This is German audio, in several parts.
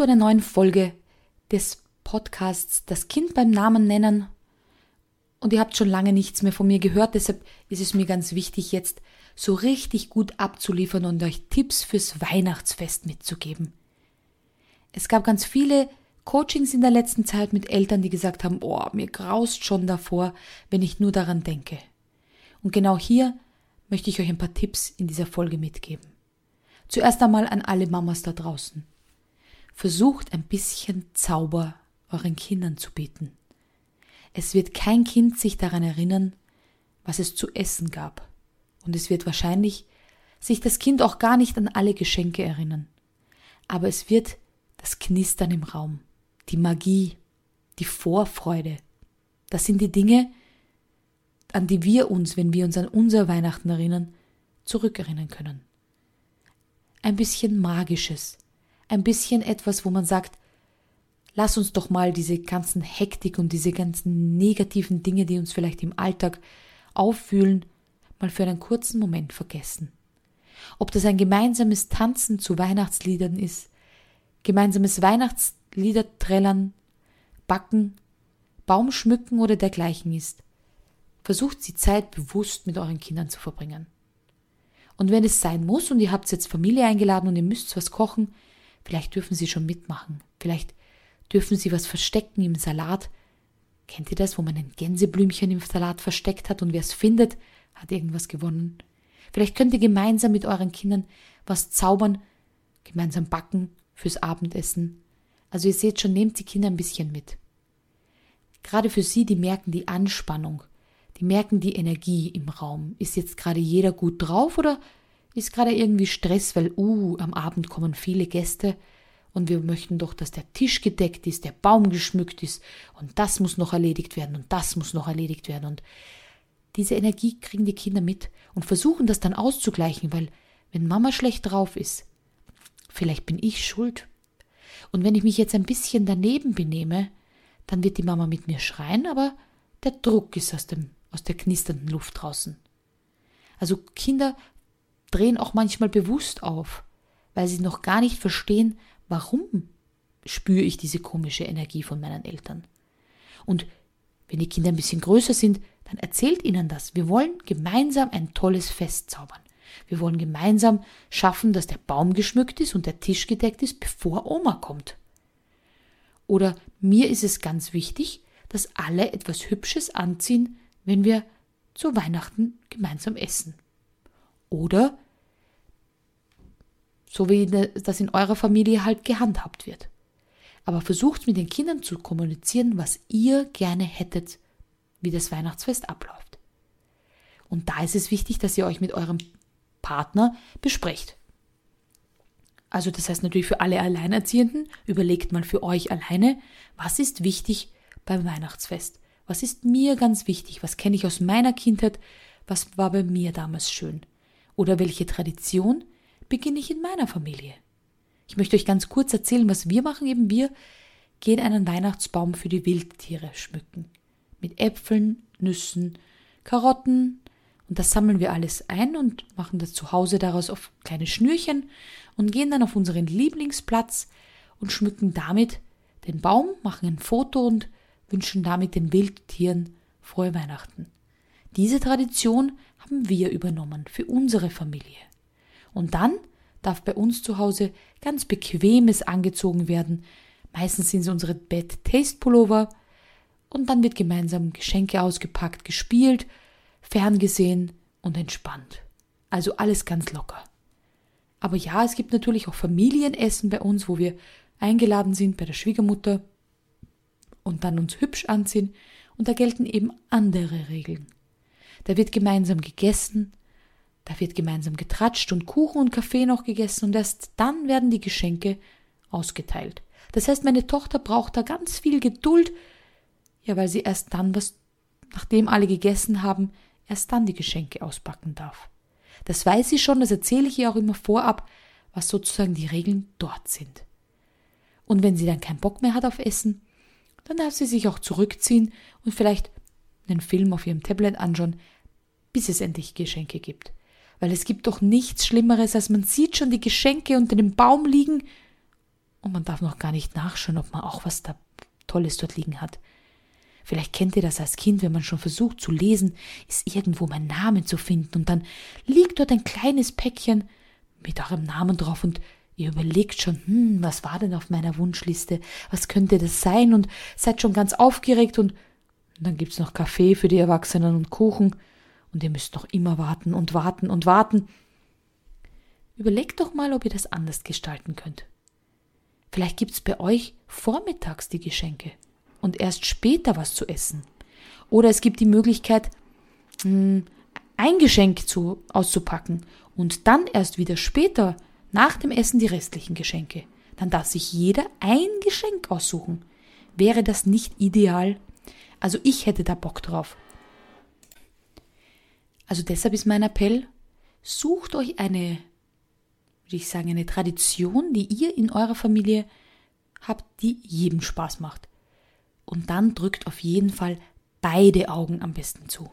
zu einer neuen Folge des Podcasts Das Kind beim Namen nennen. Und ihr habt schon lange nichts mehr von mir gehört, deshalb ist es mir ganz wichtig, jetzt so richtig gut abzuliefern und euch Tipps fürs Weihnachtsfest mitzugeben. Es gab ganz viele Coachings in der letzten Zeit mit Eltern, die gesagt haben, oh, mir graust schon davor, wenn ich nur daran denke. Und genau hier möchte ich euch ein paar Tipps in dieser Folge mitgeben. Zuerst einmal an alle Mamas da draußen. Versucht ein bisschen Zauber euren Kindern zu bieten. Es wird kein Kind sich daran erinnern, was es zu essen gab. Und es wird wahrscheinlich sich das Kind auch gar nicht an alle Geschenke erinnern. Aber es wird das Knistern im Raum, die Magie, die Vorfreude. Das sind die Dinge, an die wir uns, wenn wir uns an unser Weihnachten erinnern, zurückerinnern können. Ein bisschen Magisches, ein bisschen etwas, wo man sagt, lass uns doch mal diese ganzen Hektik und diese ganzen negativen Dinge, die uns vielleicht im Alltag auffühlen, mal für einen kurzen Moment vergessen. Ob das ein gemeinsames Tanzen zu Weihnachtsliedern ist, gemeinsames Weihnachtslieder trällern, backen, Baum schmücken oder dergleichen ist. Versucht die Zeit bewusst mit euren Kindern zu verbringen. Und wenn es sein muss und ihr habt jetzt Familie eingeladen und ihr müsst was kochen, vielleicht dürfen sie schon mitmachen. Vielleicht dürfen sie was verstecken im Salat. Kennt ihr das, wo man ein Gänseblümchen im Salat versteckt hat und wer es findet, hat irgendwas gewonnen? Vielleicht könnt ihr gemeinsam mit euren Kindern was zaubern, gemeinsam backen fürs Abendessen. Also ihr seht schon, nehmt die Kinder ein bisschen mit. Gerade für sie, die merken die Anspannung, die merken die Energie im Raum. Ist jetzt gerade jeder gut drauf oder ist gerade irgendwie Stress, weil, uh, am Abend kommen viele Gäste und wir möchten doch, dass der Tisch gedeckt ist, der Baum geschmückt ist und das muss noch erledigt werden und das muss noch erledigt werden und diese Energie kriegen die Kinder mit und versuchen das dann auszugleichen, weil wenn Mama schlecht drauf ist, vielleicht bin ich schuld. Und wenn ich mich jetzt ein bisschen daneben benehme, dann wird die Mama mit mir schreien, aber der Druck ist aus, dem, aus der knisternden Luft draußen. Also Kinder drehen auch manchmal bewusst auf, weil sie noch gar nicht verstehen, warum spüre ich diese komische Energie von meinen Eltern. Und wenn die Kinder ein bisschen größer sind, dann erzählt ihnen das. Wir wollen gemeinsam ein tolles Fest zaubern. Wir wollen gemeinsam schaffen, dass der Baum geschmückt ist und der Tisch gedeckt ist, bevor Oma kommt. Oder mir ist es ganz wichtig, dass alle etwas Hübsches anziehen, wenn wir zu Weihnachten gemeinsam essen. Oder so wie das in eurer Familie halt gehandhabt wird. Aber versucht mit den Kindern zu kommunizieren, was ihr gerne hättet, wie das Weihnachtsfest abläuft. Und da ist es wichtig, dass ihr euch mit eurem Partner besprecht. Also das heißt natürlich für alle Alleinerziehenden, überlegt mal für euch alleine, was ist wichtig beim Weihnachtsfest? Was ist mir ganz wichtig? Was kenne ich aus meiner Kindheit? Was war bei mir damals schön? Oder welche Tradition beginne ich in meiner Familie? Ich möchte euch ganz kurz erzählen, was wir machen. Eben wir gehen einen Weihnachtsbaum für die Wildtiere schmücken. Mit Äpfeln, Nüssen, Karotten, und das sammeln wir alles ein und machen das zu Hause daraus auf kleine Schnürchen und gehen dann auf unseren Lieblingsplatz und schmücken damit den Baum, machen ein Foto und wünschen damit den Wildtieren frohe Weihnachten. Diese Tradition haben wir übernommen für unsere Familie. Und dann darf bei uns zu Hause ganz bequemes angezogen werden. Meistens sind es unsere Bed-Taste-Pullover. Und dann wird gemeinsam Geschenke ausgepackt, gespielt ferngesehen und entspannt. Also alles ganz locker. Aber ja, es gibt natürlich auch Familienessen bei uns, wo wir eingeladen sind bei der Schwiegermutter und dann uns hübsch anziehen und da gelten eben andere Regeln. Da wird gemeinsam gegessen, da wird gemeinsam getratscht und Kuchen und Kaffee noch gegessen und erst dann werden die Geschenke ausgeteilt. Das heißt, meine Tochter braucht da ganz viel Geduld, ja, weil sie erst dann was, nachdem alle gegessen haben, erst dann die Geschenke auspacken darf. Das weiß sie schon, das erzähle ich ihr auch immer vorab, was sozusagen die Regeln dort sind. Und wenn sie dann keinen Bock mehr hat auf Essen, dann darf sie sich auch zurückziehen und vielleicht einen Film auf ihrem Tablet anschauen, bis es endlich Geschenke gibt. Weil es gibt doch nichts Schlimmeres, als man sieht schon die Geschenke unter dem Baum liegen und man darf noch gar nicht nachschauen, ob man auch was da Tolles dort liegen hat. Vielleicht kennt ihr das als Kind, wenn man schon versucht zu lesen, ist irgendwo mein Name zu finden und dann liegt dort ein kleines Päckchen mit eurem Namen drauf und ihr überlegt schon, hm, was war denn auf meiner Wunschliste? Was könnte das sein? Und seid schon ganz aufgeregt und dann gibt's noch Kaffee für die Erwachsenen und Kuchen und ihr müsst noch immer warten und warten und warten. Überlegt doch mal, ob ihr das anders gestalten könnt. Vielleicht gibt's bei euch vormittags die Geschenke und erst später was zu essen. Oder es gibt die Möglichkeit, hm, ein Geschenk zu, auszupacken und dann erst wieder später nach dem Essen die restlichen Geschenke. Dann darf sich jeder ein Geschenk aussuchen. Wäre das nicht ideal? Also ich hätte da Bock drauf. Also deshalb ist mein Appell, sucht euch eine, würde ich sagen, eine Tradition, die ihr in eurer Familie habt, die jedem Spaß macht und dann drückt auf jeden Fall beide Augen am besten zu.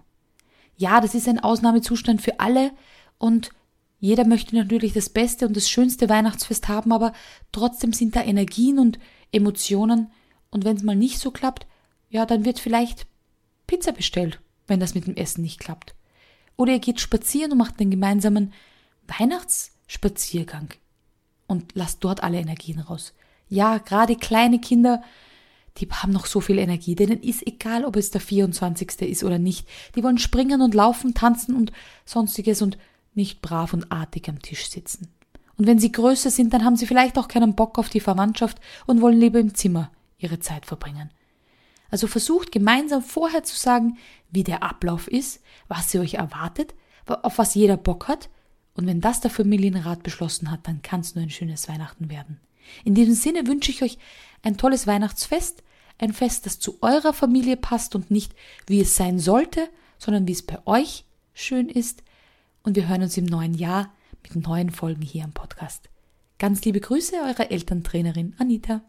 Ja, das ist ein Ausnahmezustand für alle und jeder möchte natürlich das beste und das schönste Weihnachtsfest haben, aber trotzdem sind da Energien und Emotionen und wenn es mal nicht so klappt, ja, dann wird vielleicht Pizza bestellt, wenn das mit dem Essen nicht klappt. Oder ihr geht spazieren und macht einen gemeinsamen Weihnachtsspaziergang und lasst dort alle Energien raus. Ja, gerade kleine Kinder die haben noch so viel Energie, denen ist egal, ob es der 24. ist oder nicht. Die wollen springen und laufen, tanzen und sonstiges und nicht brav und artig am Tisch sitzen. Und wenn sie größer sind, dann haben sie vielleicht auch keinen Bock auf die Verwandtschaft und wollen lieber im Zimmer ihre Zeit verbringen. Also versucht gemeinsam vorher zu sagen, wie der Ablauf ist, was sie euch erwartet, auf was jeder Bock hat, und wenn das der Familienrat beschlossen hat, dann kann es nur ein schönes Weihnachten werden. In diesem Sinne wünsche ich euch ein tolles Weihnachtsfest, ein Fest, das zu eurer Familie passt und nicht wie es sein sollte, sondern wie es bei euch schön ist. Und wir hören uns im neuen Jahr mit neuen Folgen hier am Podcast. Ganz liebe Grüße, eure Elterntrainerin Anita.